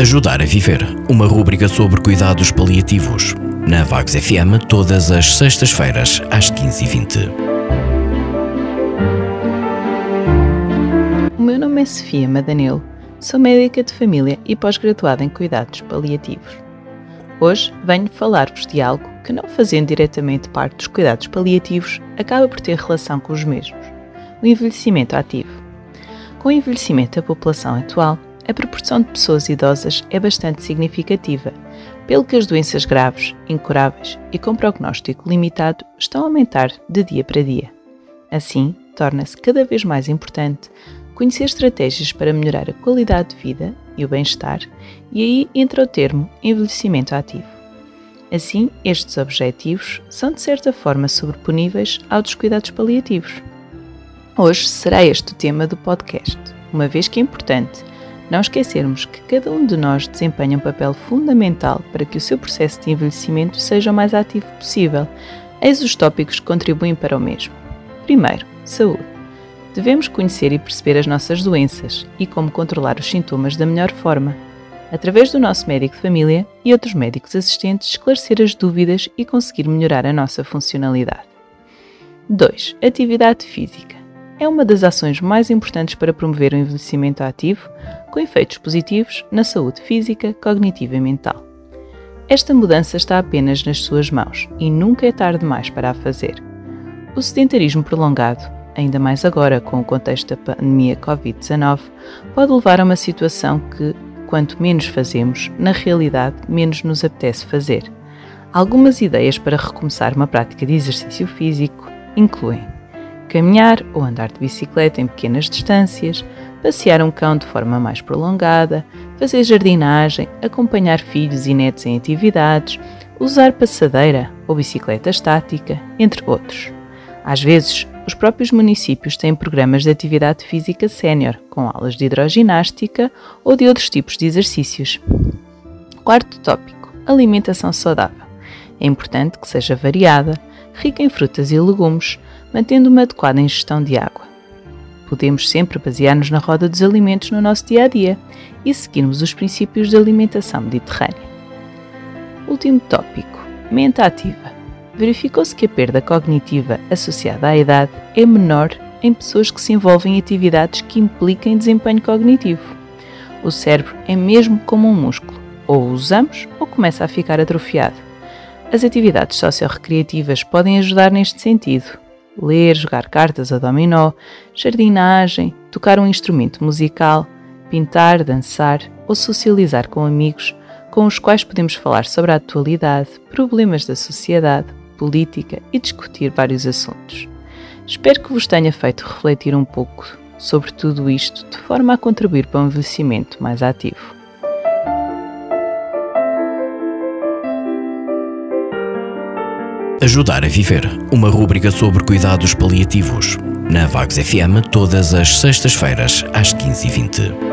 Ajudar a Viver, uma rúbrica sobre cuidados paliativos. Na Vagos FM, todas as sextas-feiras, às 15h20. O meu nome é Sofia Madanelo, sou médica de família e pós-graduada em cuidados paliativos. Hoje venho falar-vos de algo que, não fazendo diretamente parte dos cuidados paliativos, acaba por ter relação com os mesmos: o envelhecimento ativo. Com o envelhecimento da população atual, a proporção de pessoas idosas é bastante significativa, pelo que as doenças graves, incuráveis e com prognóstico limitado estão a aumentar de dia para dia. Assim, torna-se cada vez mais importante conhecer estratégias para melhorar a qualidade de vida e o bem-estar, e aí entra o termo envelhecimento ativo. Assim, estes objetivos são de certa forma sobreponíveis aos dos cuidados paliativos. Hoje será este o tema do podcast, uma vez que é importante não esquecermos que cada um de nós desempenha um papel fundamental para que o seu processo de envelhecimento seja o mais ativo possível. Eis os tópicos que contribuem para o mesmo. Primeiro, saúde. Devemos conhecer e perceber as nossas doenças e como controlar os sintomas da melhor forma. Através do nosso médico de família e outros médicos assistentes, esclarecer as dúvidas e conseguir melhorar a nossa funcionalidade. 2. Atividade física é uma das ações mais importantes para promover o envelhecimento ativo, com efeitos positivos na saúde física, cognitiva e mental. Esta mudança está apenas nas suas mãos e nunca é tarde demais para a fazer. O sedentarismo prolongado, ainda mais agora com o contexto da pandemia Covid-19, pode levar a uma situação que, quanto menos fazemos, na realidade menos nos apetece fazer. Algumas ideias para recomeçar uma prática de exercício físico incluem caminhar ou andar de bicicleta em pequenas distâncias, passear um cão de forma mais prolongada, fazer jardinagem, acompanhar filhos e netos em atividades, usar passadeira ou bicicleta estática, entre outros. Às vezes, os próprios municípios têm programas de atividade física sénior, com aulas de hidroginástica ou de outros tipos de exercícios. Quarto tópico: alimentação saudável. É importante que seja variada, rica em frutas e legumes, mantendo uma adequada ingestão de água. Podemos sempre basear-nos na roda dos alimentos no nosso dia a dia e seguirmos os princípios da alimentação mediterrânea. Último tópico: mente ativa. Verificou-se que a perda cognitiva associada à idade é menor em pessoas que se envolvem em atividades que impliquem desempenho cognitivo. O cérebro é mesmo como um músculo, ou o usamos ou começa a ficar atrofiado. As atividades socio-recreativas podem ajudar neste sentido, ler, jogar cartas a dominó, jardinagem, tocar um instrumento musical, pintar, dançar ou socializar com amigos com os quais podemos falar sobre a atualidade, problemas da sociedade, política e discutir vários assuntos. Espero que vos tenha feito refletir um pouco sobre tudo isto de forma a contribuir para um envelhecimento mais ativo. Ajudar a Viver, uma rúbrica sobre cuidados paliativos. Na Vagos FM, todas as sextas-feiras, às 15h20.